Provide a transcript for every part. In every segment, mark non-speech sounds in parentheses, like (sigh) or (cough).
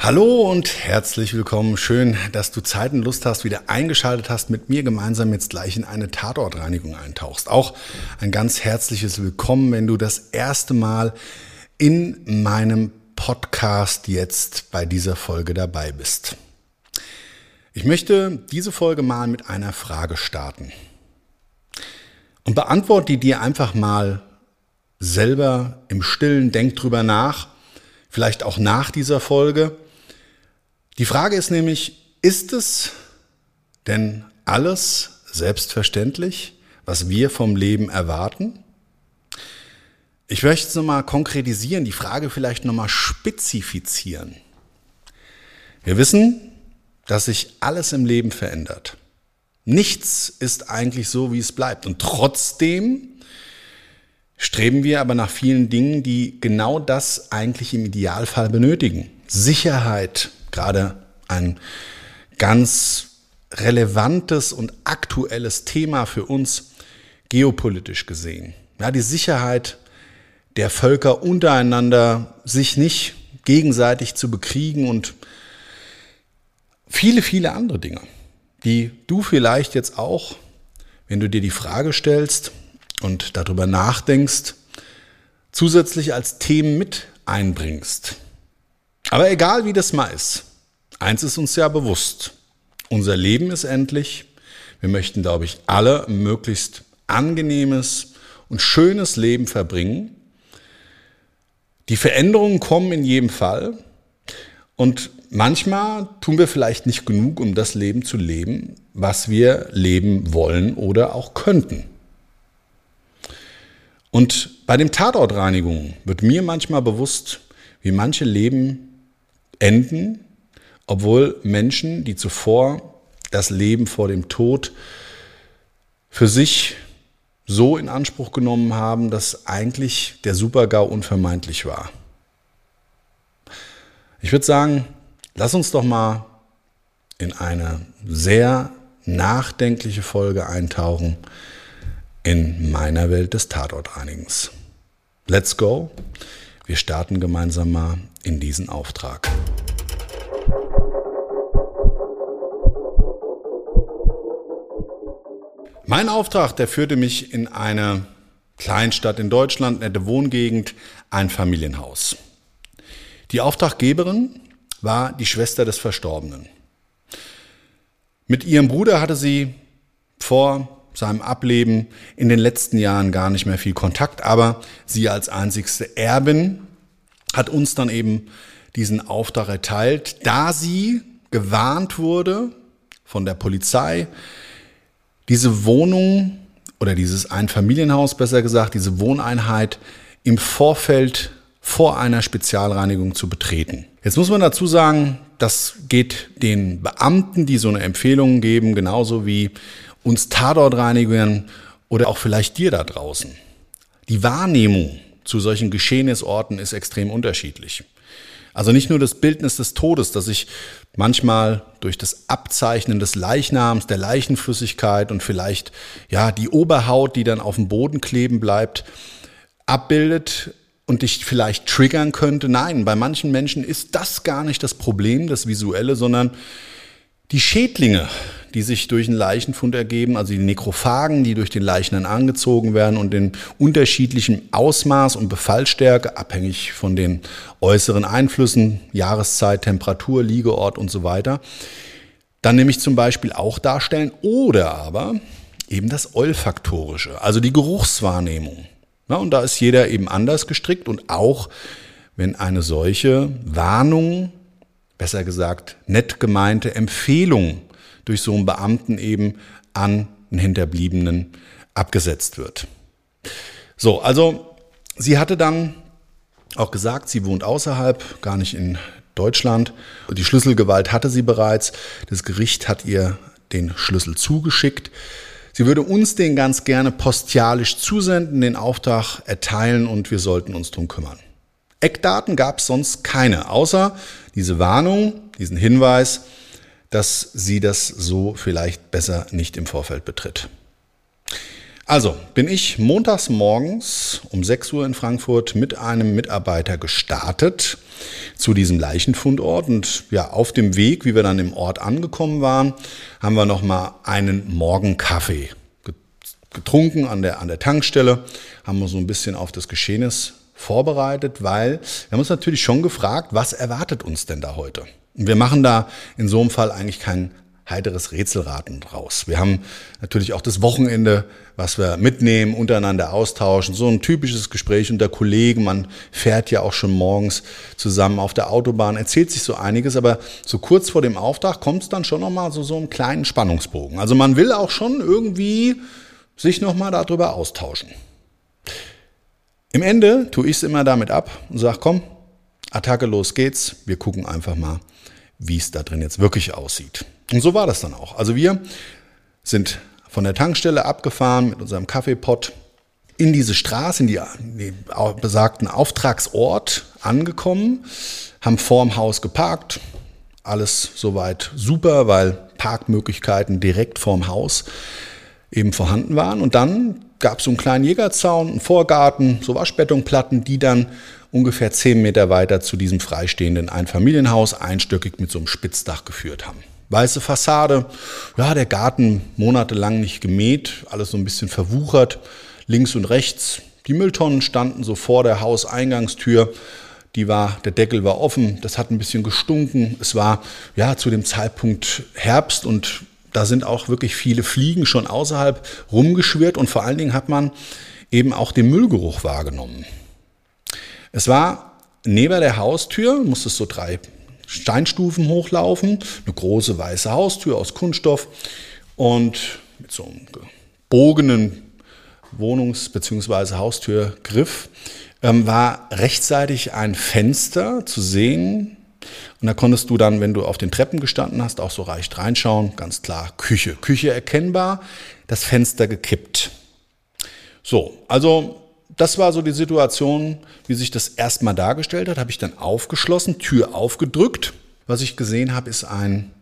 Hallo und herzlich willkommen. Schön, dass du Zeit und Lust hast, wieder eingeschaltet hast, mit mir gemeinsam jetzt gleich in eine Tatortreinigung eintauchst. Auch ein ganz herzliches Willkommen, wenn du das erste Mal in meinem Podcast jetzt bei dieser Folge dabei bist. Ich möchte diese Folge mal mit einer Frage starten. Und beantworte die dir einfach mal selber im Stillen. Denk drüber nach, vielleicht auch nach dieser Folge. Die Frage ist nämlich, ist es denn alles selbstverständlich, was wir vom Leben erwarten? Ich möchte es nochmal konkretisieren, die Frage vielleicht nochmal spezifizieren. Wir wissen, dass sich alles im Leben verändert. Nichts ist eigentlich so, wie es bleibt. Und trotzdem streben wir aber nach vielen Dingen, die genau das eigentlich im Idealfall benötigen. Sicherheit, gerade ein ganz relevantes und aktuelles Thema für uns geopolitisch gesehen. Ja, die Sicherheit der Völker untereinander, sich nicht gegenseitig zu bekriegen und viele, viele andere Dinge, die du vielleicht jetzt auch, wenn du dir die Frage stellst und darüber nachdenkst, zusätzlich als Themen mit einbringst. Aber egal wie das mal ist, eins ist uns ja bewusst. Unser Leben ist endlich. Wir möchten, glaube ich, alle möglichst angenehmes und schönes Leben verbringen. Die Veränderungen kommen in jedem Fall. Und manchmal tun wir vielleicht nicht genug, um das Leben zu leben, was wir leben wollen oder auch könnten. Und bei den Tatortreinigungen wird mir manchmal bewusst, wie manche Leben enden, obwohl Menschen, die zuvor das Leben vor dem Tod für sich so in Anspruch genommen haben, dass eigentlich der Supergau unvermeidlich war. Ich würde sagen, lass uns doch mal in eine sehr nachdenkliche Folge eintauchen in meiner Welt des Tatortreinigens. Let's go. Wir starten gemeinsam mal in diesen Auftrag. Mein Auftrag, der führte mich in eine Kleinstadt in Deutschland, nette Wohngegend, ein Familienhaus. Die Auftraggeberin war die Schwester des Verstorbenen. Mit ihrem Bruder hatte sie vor seinem Ableben in den letzten Jahren gar nicht mehr viel Kontakt, aber sie als einzigste Erbin hat uns dann eben diesen Auftrag erteilt, da sie gewarnt wurde von der Polizei, diese Wohnung oder dieses Einfamilienhaus, besser gesagt, diese Wohneinheit im Vorfeld vor einer Spezialreinigung zu betreten. Jetzt muss man dazu sagen, das geht den Beamten, die so eine Empfehlung geben, genauso wie uns Tatortreinigern oder auch vielleicht dir da draußen. Die Wahrnehmung zu solchen Geschehnisorten ist extrem unterschiedlich. Also nicht nur das Bildnis des Todes, das sich manchmal durch das Abzeichnen des Leichnams, der Leichenflüssigkeit und vielleicht ja die Oberhaut, die dann auf dem Boden kleben bleibt, abbildet und dich vielleicht triggern könnte. Nein, bei manchen Menschen ist das gar nicht das Problem, das Visuelle, sondern Die Schädlinge, die sich durch einen Leichenfund ergeben, also die Nekrophagen, die durch den Leichnam angezogen werden und in unterschiedlichem Ausmaß und Befallstärke, abhängig von den äußeren Einflüssen, Jahreszeit, Temperatur, Liegeort und so weiter, dann nämlich zum Beispiel auch darstellen oder aber eben das Olfaktorische, also die Geruchswahrnehmung. Ja, und da ist jeder eben anders gestrickt und auch wenn eine solche Warnung, besser gesagt nett gemeinte Empfehlung durch so einen Beamten eben an einen Hinterbliebenen abgesetzt wird. So, also sie hatte dann auch gesagt, sie wohnt außerhalb, gar nicht in Deutschland. Die Schlüsselgewalt hatte sie bereits. Das Gericht hat ihr den Schlüssel zugeschickt. Sie würde uns den ganz gerne postialisch zusenden, den Auftrag erteilen und wir sollten uns drum kümmern. Eckdaten gab es sonst keine, außer diese Warnung, diesen Hinweis, dass sie das so vielleicht besser nicht im Vorfeld betritt. Also bin ich montags morgens um 6 Uhr in Frankfurt mit einem Mitarbeiter gestartet zu diesem Leichenfundort und ja, auf dem Weg, wie wir dann im Ort angekommen waren, haben wir noch mal einen Morgenkaffee getrunken an der an der Tankstelle, haben wir so ein bisschen auf das Geschehnis vorbereitet, weil wir haben uns natürlich schon gefragt, was erwartet uns denn da heute? Wir machen da in so einem Fall eigentlich kein heiteres Rätselraten draus. Wir haben natürlich auch das Wochenende, was wir mitnehmen, untereinander austauschen. So ein typisches Gespräch unter Kollegen. Man fährt ja auch schon morgens zusammen auf der Autobahn, erzählt sich so einiges, aber so kurz vor dem Auftrag kommt es dann schon nochmal so, so einen kleinen Spannungsbogen. Also man will auch schon irgendwie sich nochmal darüber austauschen. Im Ende tue ich es immer damit ab und sage, komm, Attacke, los geht's. Wir gucken einfach mal, wie es da drin jetzt wirklich aussieht. Und so war das dann auch. Also wir sind von der Tankstelle abgefahren mit unserem Kaffeepott in diese Straße, in die, die besagten Auftragsort angekommen, haben vorm Haus geparkt. Alles soweit super, weil Parkmöglichkeiten direkt vorm Haus eben vorhanden waren. Und dann gab es so einen kleinen Jägerzaun, einen Vorgarten, so Waschbetonplatten, die dann ungefähr zehn Meter weiter zu diesem freistehenden Einfamilienhaus einstöckig mit so einem Spitzdach geführt haben. Weiße Fassade, ja, der Garten monatelang nicht gemäht, alles so ein bisschen verwuchert, links und rechts. Die Mülltonnen standen so vor der Hauseingangstür. Die war, der Deckel war offen, das hat ein bisschen gestunken. Es war ja zu dem Zeitpunkt Herbst und da sind auch wirklich viele Fliegen schon außerhalb rumgeschwirrt und vor allen Dingen hat man eben auch den Müllgeruch wahrgenommen. Es war neben der Haustür, musste es so drei Steinstufen hochlaufen, eine große weiße Haustür aus Kunststoff und mit so einem gebogenen Wohnungs- bzw. Haustürgriff ähm, war rechtzeitig ein Fenster zu sehen. Und da konntest du dann, wenn du auf den Treppen gestanden hast, auch so reicht reinschauen. Ganz klar, Küche. Küche erkennbar, das Fenster gekippt. So, also das war so die Situation, wie sich das erstmal dargestellt hat. Habe ich dann aufgeschlossen, Tür aufgedrückt. Was ich gesehen habe, ist ein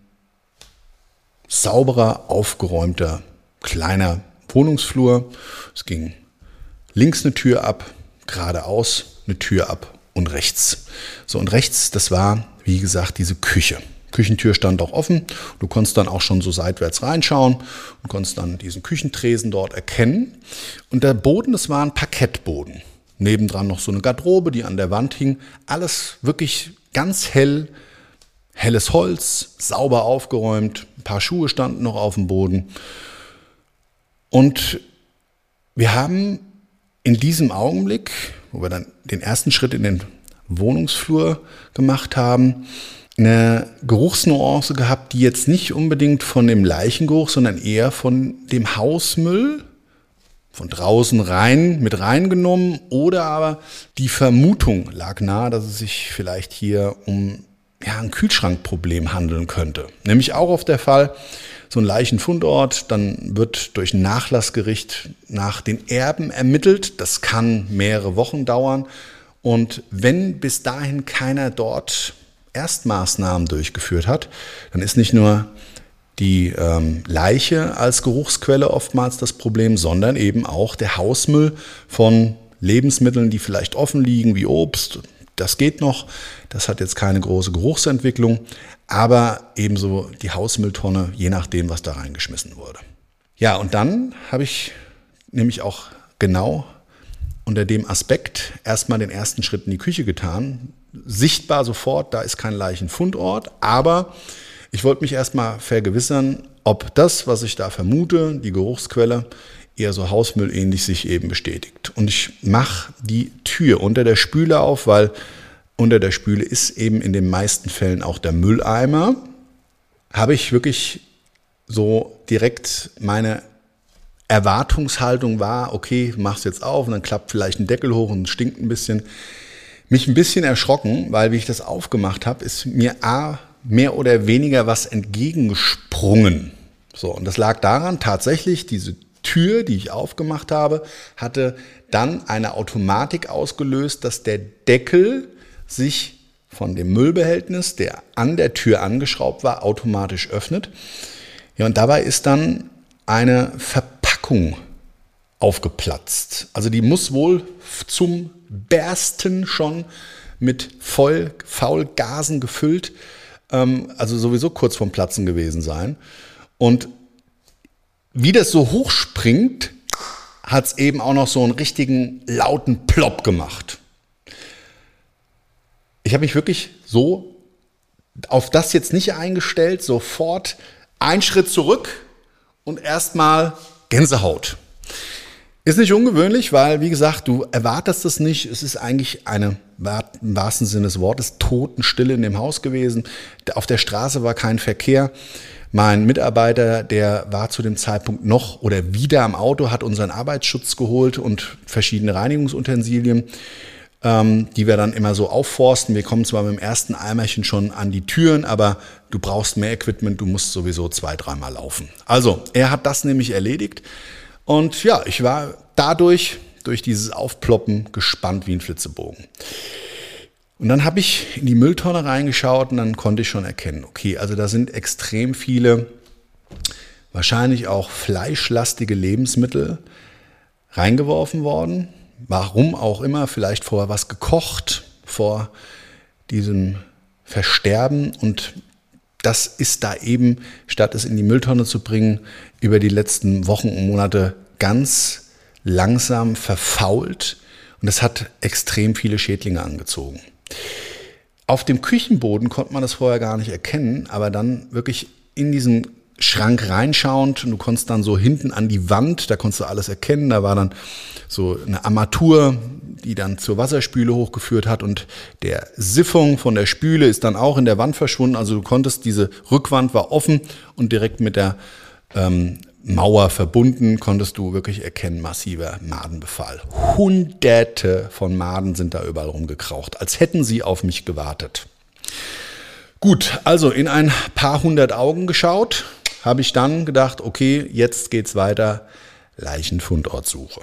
sauberer, aufgeräumter, kleiner Wohnungsflur. Es ging links eine Tür ab, geradeaus eine Tür ab und rechts. So, und rechts, das war, wie gesagt, diese Küche. Küchentür stand auch offen. Du konntest dann auch schon so seitwärts reinschauen und konntest dann diesen Küchentresen dort erkennen. Und der Boden, das war ein Parkettboden. Nebendran noch so eine Garderobe, die an der Wand hing. Alles wirklich ganz hell, helles Holz, sauber aufgeräumt. Ein paar Schuhe standen noch auf dem Boden. Und wir haben in diesem Augenblick, wo wir dann den ersten Schritt in den Wohnungsflur gemacht haben, eine Geruchsnuance gehabt, die jetzt nicht unbedingt von dem Leichengeruch, sondern eher von dem Hausmüll von draußen rein mit reingenommen oder aber die Vermutung lag nahe, dass es sich vielleicht hier um ja, ein Kühlschrankproblem handeln könnte. Nämlich auch auf der Fall, so ein Leichenfundort, dann wird durch ein Nachlassgericht nach den Erben ermittelt. Das kann mehrere Wochen dauern. Und wenn bis dahin keiner dort Erstmaßnahmen durchgeführt hat, dann ist nicht nur die ähm, Leiche als Geruchsquelle oftmals das Problem, sondern eben auch der Hausmüll von Lebensmitteln, die vielleicht offen liegen, wie Obst, das geht noch. Das hat jetzt keine große Geruchsentwicklung, aber ebenso die Hausmülltonne, je nachdem, was da reingeschmissen wurde. Ja, und dann habe ich nämlich auch genau unter dem Aspekt erstmal den ersten Schritt in die Küche getan. Sichtbar sofort, da ist kein Leichenfundort, aber ich wollte mich erstmal vergewissern, ob das, was ich da vermute, die Geruchsquelle, eher so hausmüllähnlich sich eben bestätigt. Und ich mache die Tür unter der Spüle auf, weil unter der Spüle ist eben in den meisten Fällen auch der Mülleimer. Habe ich wirklich so direkt meine Erwartungshaltung war, okay, mach's jetzt auf und dann klappt vielleicht ein Deckel hoch und stinkt ein bisschen. Mich ein bisschen erschrocken, weil wie ich das aufgemacht habe, ist mir A, mehr oder weniger was entgegengesprungen. So, und das lag daran, tatsächlich, diese Tür, die ich aufgemacht habe, hatte dann eine Automatik ausgelöst, dass der Deckel sich von dem Müllbehältnis, der an der Tür angeschraubt war, automatisch öffnet. Ja, und dabei ist dann eine Verpackung aufgeplatzt. Also die muss wohl zum Bersten schon mit voll Faulgasen gefüllt, ähm, also sowieso kurz vorm Platzen gewesen sein. Und wie das so hochspringt, hat es eben auch noch so einen richtigen lauten Plop gemacht. Ich habe mich wirklich so auf das jetzt nicht eingestellt, sofort einen Schritt zurück und erstmal Gänsehaut. Ist nicht ungewöhnlich, weil, wie gesagt, du erwartest es nicht. Es ist eigentlich eine, im wahrsten Sinne des Wortes, Totenstille in dem Haus gewesen. Auf der Straße war kein Verkehr. Mein Mitarbeiter, der war zu dem Zeitpunkt noch oder wieder am Auto, hat unseren Arbeitsschutz geholt und verschiedene Reinigungsutensilien, ähm, die wir dann immer so aufforsten. Wir kommen zwar mit dem ersten Eimerchen schon an die Türen, aber du brauchst mehr Equipment, du musst sowieso zwei, dreimal laufen. Also, er hat das nämlich erledigt. Und ja, ich war dadurch, durch dieses Aufploppen, gespannt wie ein Flitzebogen. Und dann habe ich in die Mülltonne reingeschaut und dann konnte ich schon erkennen, okay, also da sind extrem viele, wahrscheinlich auch fleischlastige Lebensmittel reingeworfen worden. Warum auch immer, vielleicht vorher was gekocht vor diesem Versterben und das ist da eben, statt es in die Mülltonne zu bringen, über die letzten Wochen und Monate ganz langsam verfault und es hat extrem viele Schädlinge angezogen. Auf dem Küchenboden konnte man das vorher gar nicht erkennen, aber dann wirklich in diesen Schrank reinschauend und du konntest dann so hinten an die Wand, da konntest du alles erkennen, da war dann so eine Armatur, die dann zur Wasserspüle hochgeführt hat und der Siphon von der Spüle ist dann auch in der Wand verschwunden, also du konntest, diese Rückwand war offen und direkt mit der ähm, Mauer verbunden, konntest du wirklich erkennen, massiver Madenbefall. Hunderte von Maden sind da überall rumgekraucht, als hätten sie auf mich gewartet. Gut, also in ein paar hundert Augen geschaut, habe ich dann gedacht, okay, jetzt geht's weiter, Leichenfundortsuche.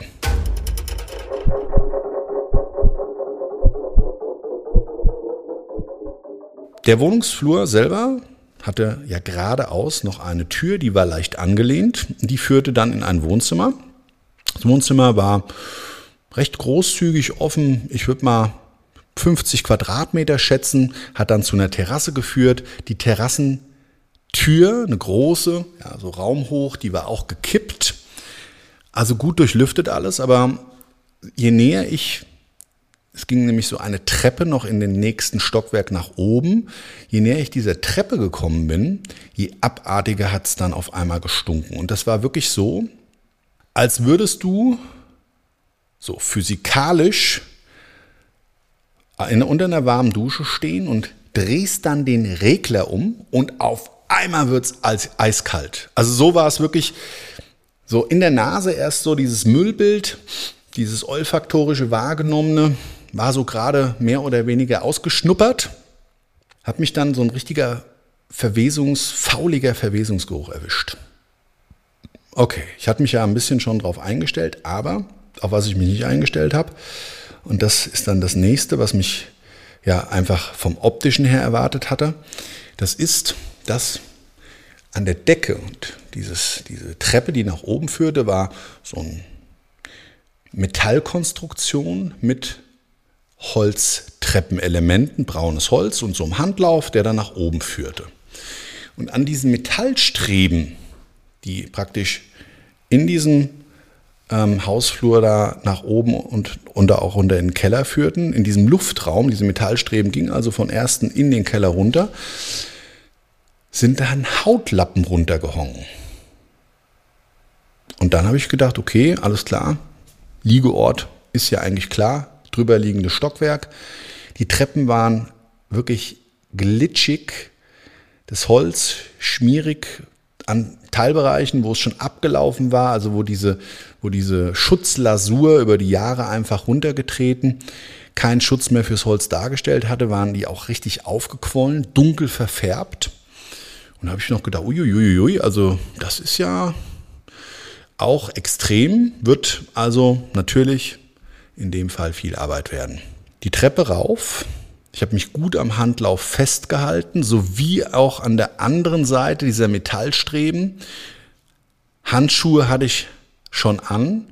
Der Wohnungsflur selber hatte ja geradeaus noch eine Tür, die war leicht angelehnt. Die führte dann in ein Wohnzimmer. Das Wohnzimmer war recht großzügig offen. Ich würde mal 50 Quadratmeter schätzen, hat dann zu einer Terrasse geführt. Die Terrassentür, eine große, ja, so raumhoch, die war auch gekippt. Also gut durchlüftet alles, aber je näher ich es ging nämlich so eine Treppe noch in den nächsten Stockwerk nach oben. Je näher ich dieser Treppe gekommen bin, je abartiger hat es dann auf einmal gestunken. Und das war wirklich so, als würdest du so physikalisch in, unter einer warmen Dusche stehen und drehst dann den Regler um und auf einmal wird es als eiskalt. Also so war es wirklich so in der Nase erst so dieses Müllbild, dieses olfaktorische wahrgenommene war so gerade mehr oder weniger ausgeschnuppert, hat mich dann so ein richtiger Verwesungs, fauliger Verwesungsgeruch erwischt. Okay, ich hatte mich ja ein bisschen schon drauf eingestellt, aber auf was ich mich nicht eingestellt habe, und das ist dann das nächste, was mich ja einfach vom optischen her erwartet hatte, das ist, dass an der Decke und dieses, diese Treppe, die nach oben führte, war so eine Metallkonstruktion mit Holztreppenelementen, braunes Holz und so einem Handlauf, der dann nach oben führte. Und an diesen Metallstreben, die praktisch in diesem ähm, Hausflur da nach oben und, und auch runter in den Keller führten, in diesem Luftraum, diese Metallstreben gingen also von ersten in den Keller runter, sind dann Hautlappen runtergehongen. Und dann habe ich gedacht, okay, alles klar, Liegeort ist ja eigentlich klar, drüber liegendes Stockwerk. Die Treppen waren wirklich glitschig, das Holz schmierig an Teilbereichen, wo es schon abgelaufen war, also wo diese, wo diese Schutzlasur über die Jahre einfach runtergetreten, keinen Schutz mehr fürs Holz dargestellt hatte, waren die auch richtig aufgequollen, dunkel verfärbt. Und da habe ich noch gedacht, uiuiui, also das ist ja auch extrem, wird also natürlich in dem Fall viel Arbeit werden. Die Treppe rauf, ich habe mich gut am Handlauf festgehalten, sowie auch an der anderen Seite dieser Metallstreben. Handschuhe hatte ich schon an,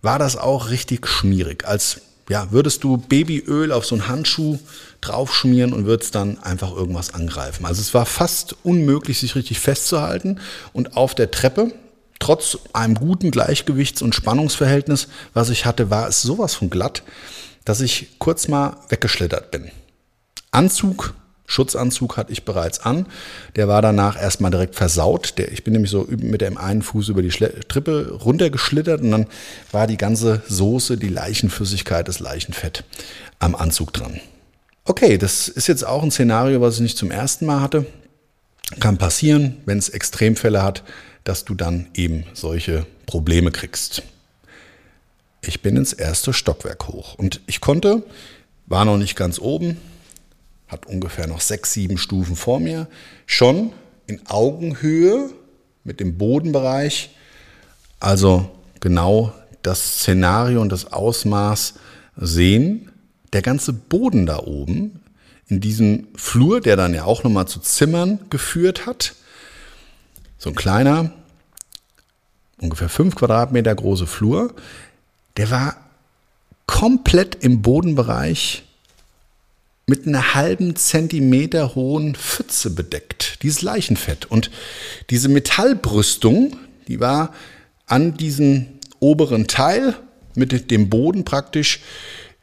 war das auch richtig schmierig. Als ja, würdest du Babyöl auf so einen Handschuh draufschmieren und würdest dann einfach irgendwas angreifen. Also es war fast unmöglich, sich richtig festzuhalten. Und auf der Treppe, trotz einem guten Gleichgewichts- und Spannungsverhältnis, was ich hatte, war es sowas von glatt, dass ich kurz mal weggeschlittert bin. Anzug, Schutzanzug hatte ich bereits an. Der war danach erstmal direkt versaut. Der, ich bin nämlich so mit dem einen Fuß über die Trippe runtergeschlittert und dann war die ganze Soße, die Leichenflüssigkeit, das Leichenfett am Anzug dran. Okay, das ist jetzt auch ein Szenario, was ich nicht zum ersten Mal hatte. Kann passieren, wenn es Extremfälle hat, dass du dann eben solche Probleme kriegst. Ich bin ins erste Stockwerk hoch und ich konnte, war noch nicht ganz oben, hat ungefähr noch sechs, sieben Stufen vor mir, schon in Augenhöhe mit dem Bodenbereich, also genau das Szenario und das Ausmaß sehen. Der ganze Boden da oben in diesem Flur, der dann ja auch nochmal zu Zimmern geführt hat, so ein kleiner, ungefähr fünf Quadratmeter große Flur, der war komplett im Bodenbereich mit einer halben Zentimeter hohen Pfütze bedeckt, dieses Leichenfett. Und diese Metallbrüstung, die war an diesem oberen Teil mit dem Boden praktisch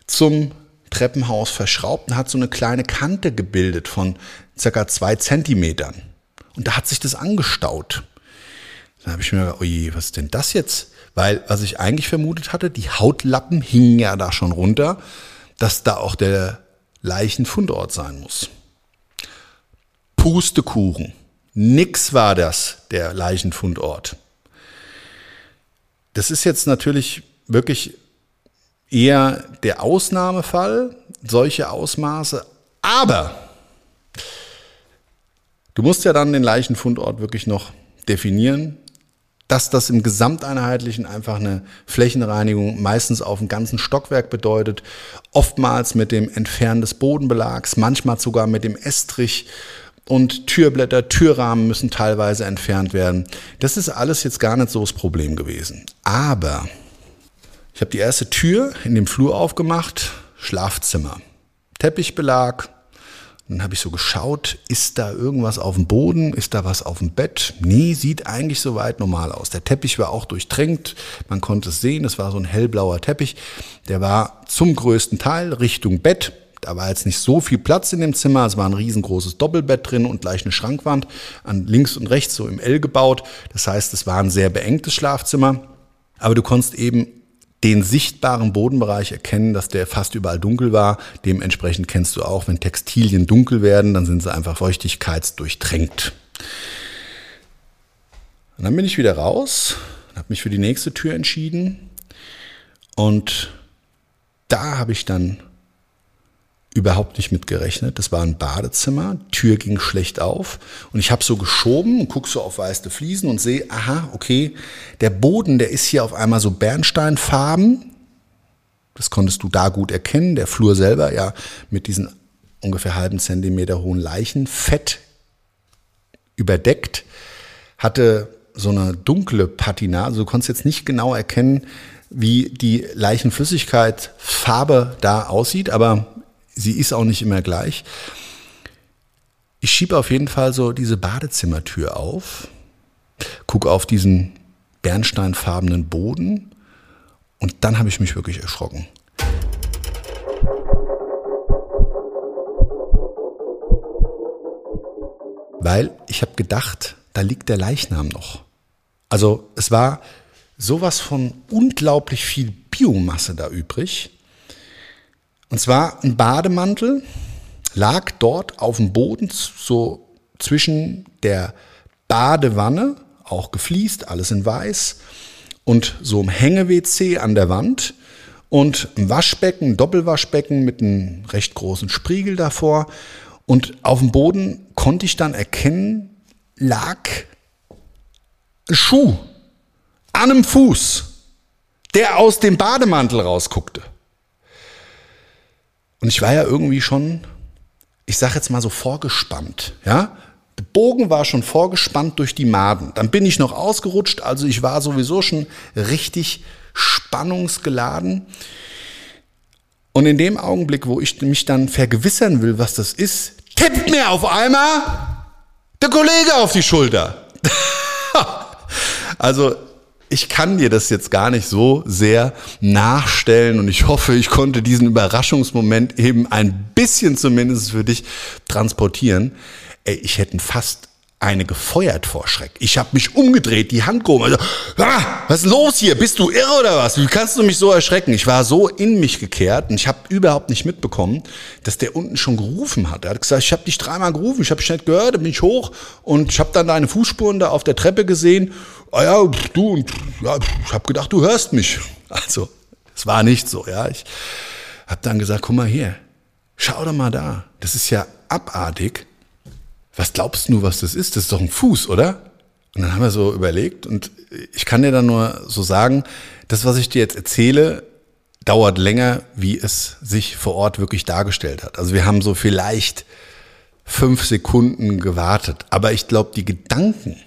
zum Treppenhaus verschraubt und hat so eine kleine Kante gebildet von circa zwei Zentimetern. Und da hat sich das angestaut. Dann habe ich mir gedacht, oje, was ist denn das jetzt? Weil, was ich eigentlich vermutet hatte, die Hautlappen hingen ja da schon runter, dass da auch der Leichenfundort sein muss. Pustekuchen. Nix war das, der Leichenfundort. Das ist jetzt natürlich wirklich eher der Ausnahmefall, solche Ausmaße, aber du musst ja dann den Leichenfundort wirklich noch definieren dass das im Gesamteinheitlichen einfach eine Flächenreinigung meistens auf dem ganzen Stockwerk bedeutet, oftmals mit dem Entfernen des Bodenbelags, manchmal sogar mit dem Estrich und Türblätter, Türrahmen müssen teilweise entfernt werden. Das ist alles jetzt gar nicht so das Problem gewesen. Aber ich habe die erste Tür in dem Flur aufgemacht, Schlafzimmer. Teppichbelag, dann habe ich so geschaut, ist da irgendwas auf dem Boden, ist da was auf dem Bett? Nee, sieht eigentlich soweit normal aus. Der Teppich war auch durchtränkt, man konnte es sehen, es war so ein hellblauer Teppich. Der war zum größten Teil Richtung Bett. Da war jetzt nicht so viel Platz in dem Zimmer, es war ein riesengroßes Doppelbett drin und gleich eine Schrankwand an links und rechts so im L gebaut. Das heißt, es war ein sehr beengtes Schlafzimmer. Aber du konntest eben den sichtbaren Bodenbereich erkennen, dass der fast überall dunkel war. Dementsprechend kennst du auch, wenn Textilien dunkel werden, dann sind sie einfach feuchtigkeitsdurchtränkt. Und dann bin ich wieder raus, habe mich für die nächste Tür entschieden und da habe ich dann überhaupt nicht mit gerechnet. Das war ein Badezimmer, Tür ging schlecht auf und ich habe so geschoben und guck so auf weiße Fliesen und sehe, aha, okay, der Boden, der ist hier auf einmal so Bernsteinfarben. Das konntest du da gut erkennen. Der Flur selber ja mit diesen ungefähr halben Zentimeter hohen Leichen fett überdeckt, hatte so eine dunkle Patina. Also du konntest jetzt nicht genau erkennen, wie die Leichenflüssigkeit Farbe da aussieht, aber sie ist auch nicht immer gleich. Ich schiebe auf jeden Fall so diese Badezimmertür auf, gucke auf diesen bernsteinfarbenen Boden und dann habe ich mich wirklich erschrocken. Weil ich habe gedacht, da liegt der Leichnam noch. Also es war sowas von unglaublich viel Biomasse da übrig. Und zwar ein Bademantel lag dort auf dem Boden, so zwischen der Badewanne, auch gefliest, alles in weiß, und so ein Hänge-WC an der Wand und ein Waschbecken, Doppelwaschbecken mit einem recht großen Spiegel davor. Und auf dem Boden konnte ich dann erkennen, lag ein Schuh an einem Fuß, der aus dem Bademantel rausguckte. Und ich war ja irgendwie schon, ich sag jetzt mal so vorgespannt, ja. Der Bogen war schon vorgespannt durch die Maden. Dann bin ich noch ausgerutscht, also ich war sowieso schon richtig spannungsgeladen. Und in dem Augenblick, wo ich mich dann vergewissern will, was das ist, tippt mir auf einmal der Kollege auf die Schulter. (laughs) also ich kann dir das jetzt gar nicht so sehr nachstellen und ich hoffe, ich konnte diesen Überraschungsmoment eben ein bisschen zumindest für dich transportieren. Ey, ich hätte fast eine gefeuert vor Schreck. Ich habe mich umgedreht, die Hand gehoben. Also, ah, was ist los hier? Bist du irre oder was? Wie kannst du mich so erschrecken? Ich war so in mich gekehrt und ich habe überhaupt nicht mitbekommen, dass der unten schon gerufen hat. Er hat gesagt, ich habe dich dreimal gerufen, ich habe dich nicht gehört, dann bin ich hoch und ich habe dann deine Fußspuren da auf der Treppe gesehen. Ah ja, du und ja, ich habe gedacht, du hörst mich. (laughs) Also, es war nicht so, ja. Ich habe dann gesagt, guck mal hier, schau doch mal da. Das ist ja abartig was glaubst du, was das ist? Das ist doch ein Fuß, oder? Und dann haben wir so überlegt und ich kann dir dann nur so sagen, das, was ich dir jetzt erzähle, dauert länger, wie es sich vor Ort wirklich dargestellt hat. Also wir haben so vielleicht fünf Sekunden gewartet, aber ich glaube, die Gedanken,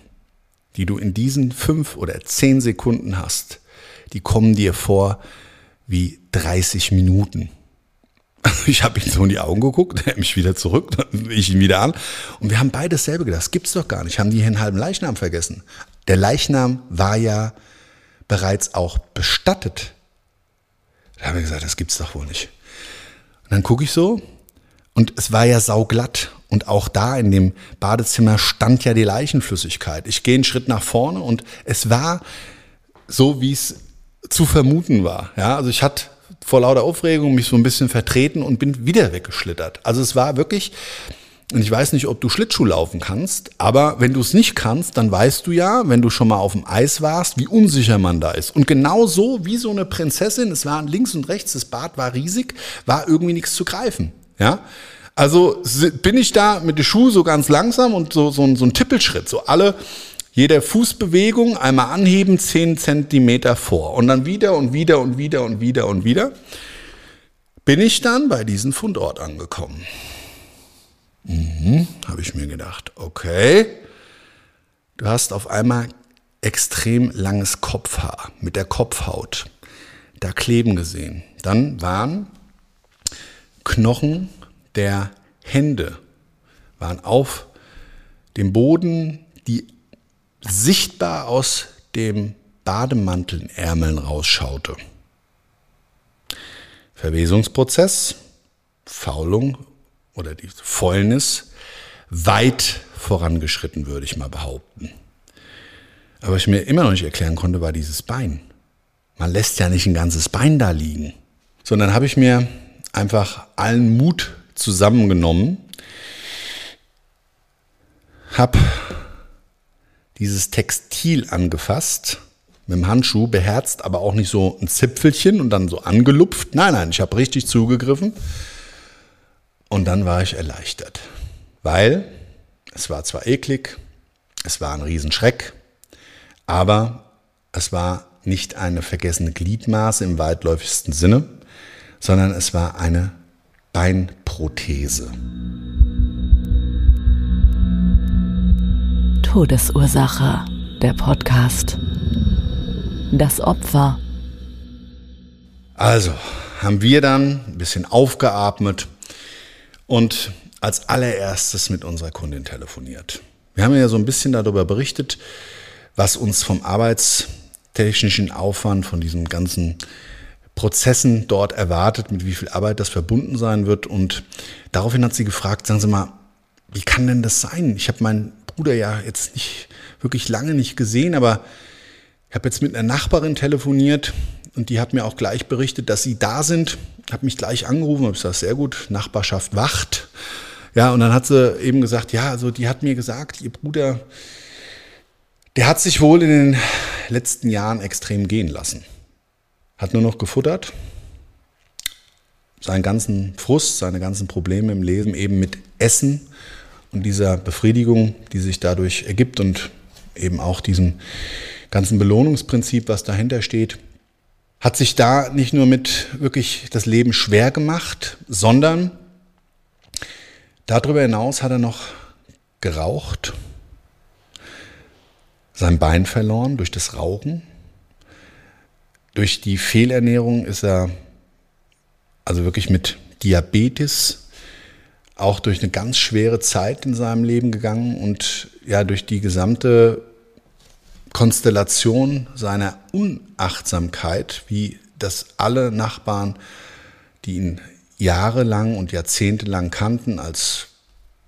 die du in diesen fünf oder zehn Sekunden hast, die kommen dir vor wie 30 Minuten. (laughs) Ich habe ihn so in die Augen geguckt, er mich wieder zurück, ich ihn wieder an. Und wir haben beide dasselbe gedacht. Das gibt's doch gar nicht. Haben die hier einen halben Leichnam vergessen? Der Leichnam war ja bereits auch bestattet. Da haben wir gesagt, das gibt's doch wohl nicht. Und dann gucke ich so und es war ja sauglatt. Und auch da in dem Badezimmer stand ja die Leichenflüssigkeit. Ich gehe einen Schritt nach vorne und es war so, wie es zu vermuten war. Ja, also ich hatte vor lauter Aufregung mich so ein bisschen vertreten und bin wieder weggeschlittert. Also es war wirklich, und ich weiß nicht, ob du Schlittschuh laufen kannst, aber wenn du es nicht kannst, dann weißt du ja, wenn du schon mal auf dem Eis warst, wie unsicher man da ist. Und genau so wie so eine Prinzessin, es waren links und rechts, das Bad war riesig, war irgendwie nichts zu greifen. Ja, also bin ich da mit den Schuhen so ganz langsam und so, so, so ein Tippelschritt, so alle jede Fußbewegung einmal anheben, 10 Zentimeter vor. Und dann wieder und wieder und wieder und wieder und wieder bin ich dann bei diesem Fundort angekommen. Mhm, habe ich mir gedacht, okay, du hast auf einmal extrem langes Kopfhaar mit der Kopfhaut da kleben gesehen. Dann waren Knochen der Hände waren auf dem Boden, die sichtbar aus dem Bademantelärmeln rausschaute. Verwesungsprozess, Faulung oder die Fäulnis weit vorangeschritten, würde ich mal behaupten. Aber was ich mir immer noch nicht erklären konnte, war dieses Bein. Man lässt ja nicht ein ganzes Bein da liegen, sondern habe ich mir einfach allen Mut zusammengenommen, habe dieses Textil angefasst mit dem Handschuh, beherzt, aber auch nicht so ein Zipfelchen und dann so angelupft. Nein, nein, ich habe richtig zugegriffen. Und dann war ich erleichtert, weil es war zwar eklig, es war ein Riesenschreck, aber es war nicht eine vergessene Gliedmaße im weitläufigsten Sinne, sondern es war eine Beinprothese. Todesursache. der Podcast. Das Opfer. Also haben wir dann ein bisschen aufgeatmet und als allererstes mit unserer Kundin telefoniert. Wir haben ja so ein bisschen darüber berichtet, was uns vom arbeitstechnischen Aufwand, von diesen ganzen Prozessen dort erwartet, mit wie viel Arbeit das verbunden sein wird. Und daraufhin hat sie gefragt, sagen Sie mal, wie kann denn das sein? Ich habe meinen Bruder ja jetzt nicht wirklich lange nicht gesehen, aber ich habe jetzt mit einer Nachbarin telefoniert und die hat mir auch gleich berichtet, dass sie da sind. Habe mich gleich angerufen, habe gesagt, sehr gut, Nachbarschaft wacht. Ja, und dann hat sie eben gesagt, ja, also die hat mir gesagt, ihr Bruder, der hat sich wohl in den letzten Jahren extrem gehen lassen. Hat nur noch gefuttert, seinen ganzen Frust, seine ganzen Probleme im Leben eben mit Essen und dieser Befriedigung, die sich dadurch ergibt und eben auch diesem ganzen Belohnungsprinzip, was dahinter steht, hat sich da nicht nur mit wirklich das Leben schwer gemacht, sondern darüber hinaus hat er noch geraucht, sein Bein verloren durch das Rauchen. Durch die Fehlernährung ist er also wirklich mit Diabetes auch durch eine ganz schwere Zeit in seinem Leben gegangen und ja durch die gesamte Konstellation seiner Unachtsamkeit, wie das alle Nachbarn, die ihn jahrelang und jahrzehntelang kannten, als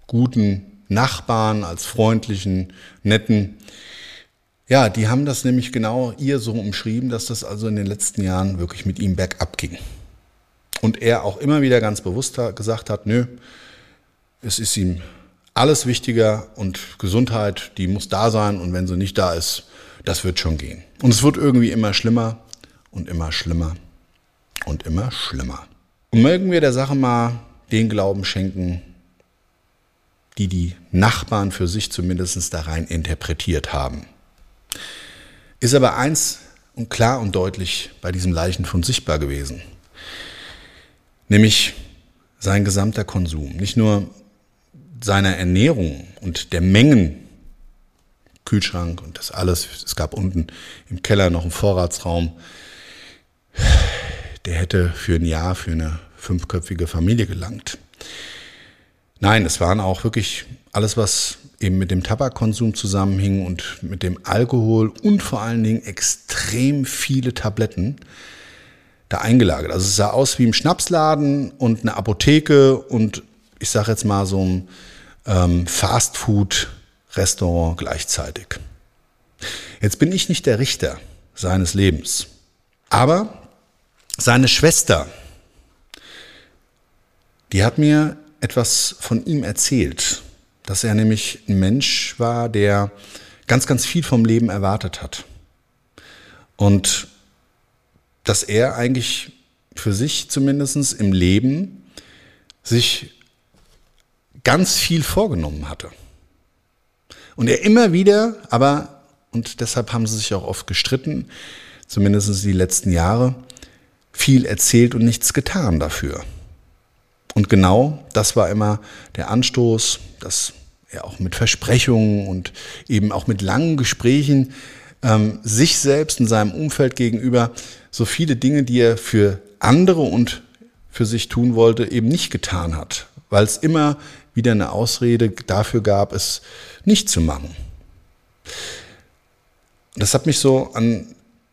guten Nachbarn, als freundlichen, netten, ja, die haben das nämlich genau ihr so umschrieben, dass das also in den letzten Jahren wirklich mit ihm bergab ging. Und er auch immer wieder ganz bewusst gesagt hat, nö, es ist ihm alles wichtiger und Gesundheit, die muss da sein und wenn sie nicht da ist, das wird schon gehen. Und es wird irgendwie immer schlimmer und immer schlimmer und immer schlimmer. Und mögen wir der Sache mal den Glauben schenken, die die Nachbarn für sich zumindest da rein interpretiert haben. Ist aber eins und klar und deutlich bei diesem Leichenfund sichtbar gewesen, nämlich sein gesamter Konsum. Nicht nur seiner Ernährung und der Mengen Kühlschrank und das alles. Es gab unten im Keller noch einen Vorratsraum. Der hätte für ein Jahr für eine fünfköpfige Familie gelangt. Nein, es waren auch wirklich alles, was eben mit dem Tabakkonsum zusammenhing und mit dem Alkohol und vor allen Dingen extrem viele Tabletten da eingelagert. Also es sah aus wie im Schnapsladen und eine Apotheke und ich sage jetzt mal so ein ähm, Fastfood Restaurant gleichzeitig. Jetzt bin ich nicht der Richter seines Lebens, aber seine Schwester, die hat mir etwas von ihm erzählt, dass er nämlich ein Mensch war, der ganz, ganz viel vom Leben erwartet hat. Und dass er eigentlich für sich zumindest im Leben sich ganz viel vorgenommen hatte. Und er immer wieder, aber, und deshalb haben sie sich auch oft gestritten, zumindest die letzten Jahre, viel erzählt und nichts getan dafür. Und genau das war immer der Anstoß, dass er auch mit Versprechungen und eben auch mit langen Gesprächen ähm, sich selbst und seinem Umfeld gegenüber so viele Dinge, die er für andere und für sich tun wollte, eben nicht getan hat, weil es immer wieder eine Ausrede dafür gab, es nicht zu machen. Das hat mich so an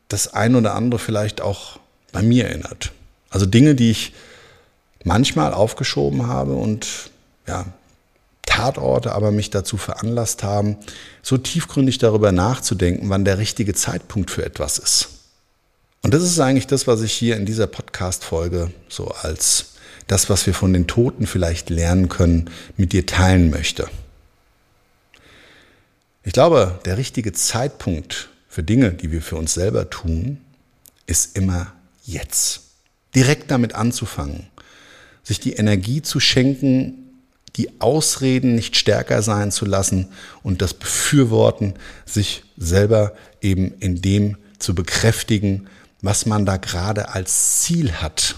das ein oder andere vielleicht auch bei mir erinnert. Also Dinge, die ich manchmal aufgeschoben habe und ja, Tatorte aber mich dazu veranlasst haben, so tiefgründig darüber nachzudenken, wann der richtige Zeitpunkt für etwas ist. Und das ist eigentlich das, was ich hier in dieser Podcast-Folge so als das, was wir von den Toten vielleicht lernen können, mit dir teilen möchte. Ich glaube, der richtige Zeitpunkt für Dinge, die wir für uns selber tun, ist immer jetzt. Direkt damit anzufangen, sich die Energie zu schenken, die Ausreden nicht stärker sein zu lassen und das Befürworten, sich selber eben in dem zu bekräftigen, was man da gerade als Ziel hat.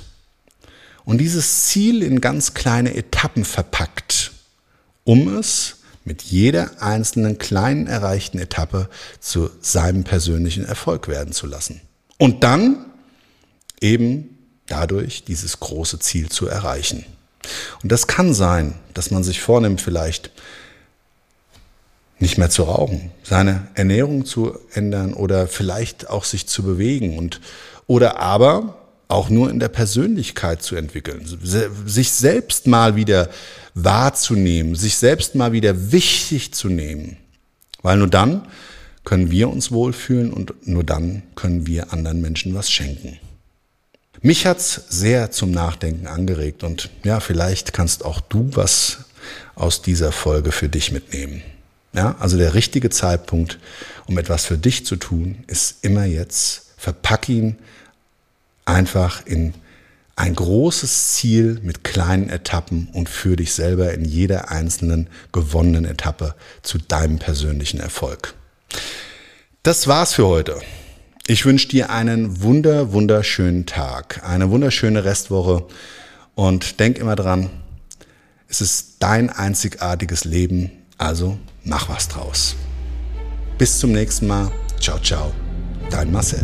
Und dieses Ziel in ganz kleine Etappen verpackt, um es mit jeder einzelnen kleinen erreichten Etappe zu seinem persönlichen Erfolg werden zu lassen. Und dann eben dadurch dieses große Ziel zu erreichen. Und das kann sein, dass man sich vornimmt, vielleicht nicht mehr zu rauchen, seine Ernährung zu ändern oder vielleicht auch sich zu bewegen und oder aber auch nur in der Persönlichkeit zu entwickeln, sich selbst mal wieder wahrzunehmen, sich selbst mal wieder wichtig zu nehmen. Weil nur dann können wir uns wohlfühlen und nur dann können wir anderen Menschen was schenken. Mich hat's sehr zum Nachdenken angeregt und ja, vielleicht kannst auch du was aus dieser Folge für dich mitnehmen. Ja, also der richtige Zeitpunkt, um etwas für dich zu tun, ist immer jetzt. Verpack ihn einfach in ein großes Ziel mit kleinen Etappen und für dich selber in jeder einzelnen gewonnenen Etappe zu deinem persönlichen Erfolg. Das war's für heute. Ich wünsche dir einen wunder, wunderschönen Tag, eine wunderschöne Restwoche und denk immer dran, es ist dein einzigartiges Leben, also mach was draus. Bis zum nächsten Mal. Ciao, ciao. Dein Marcel.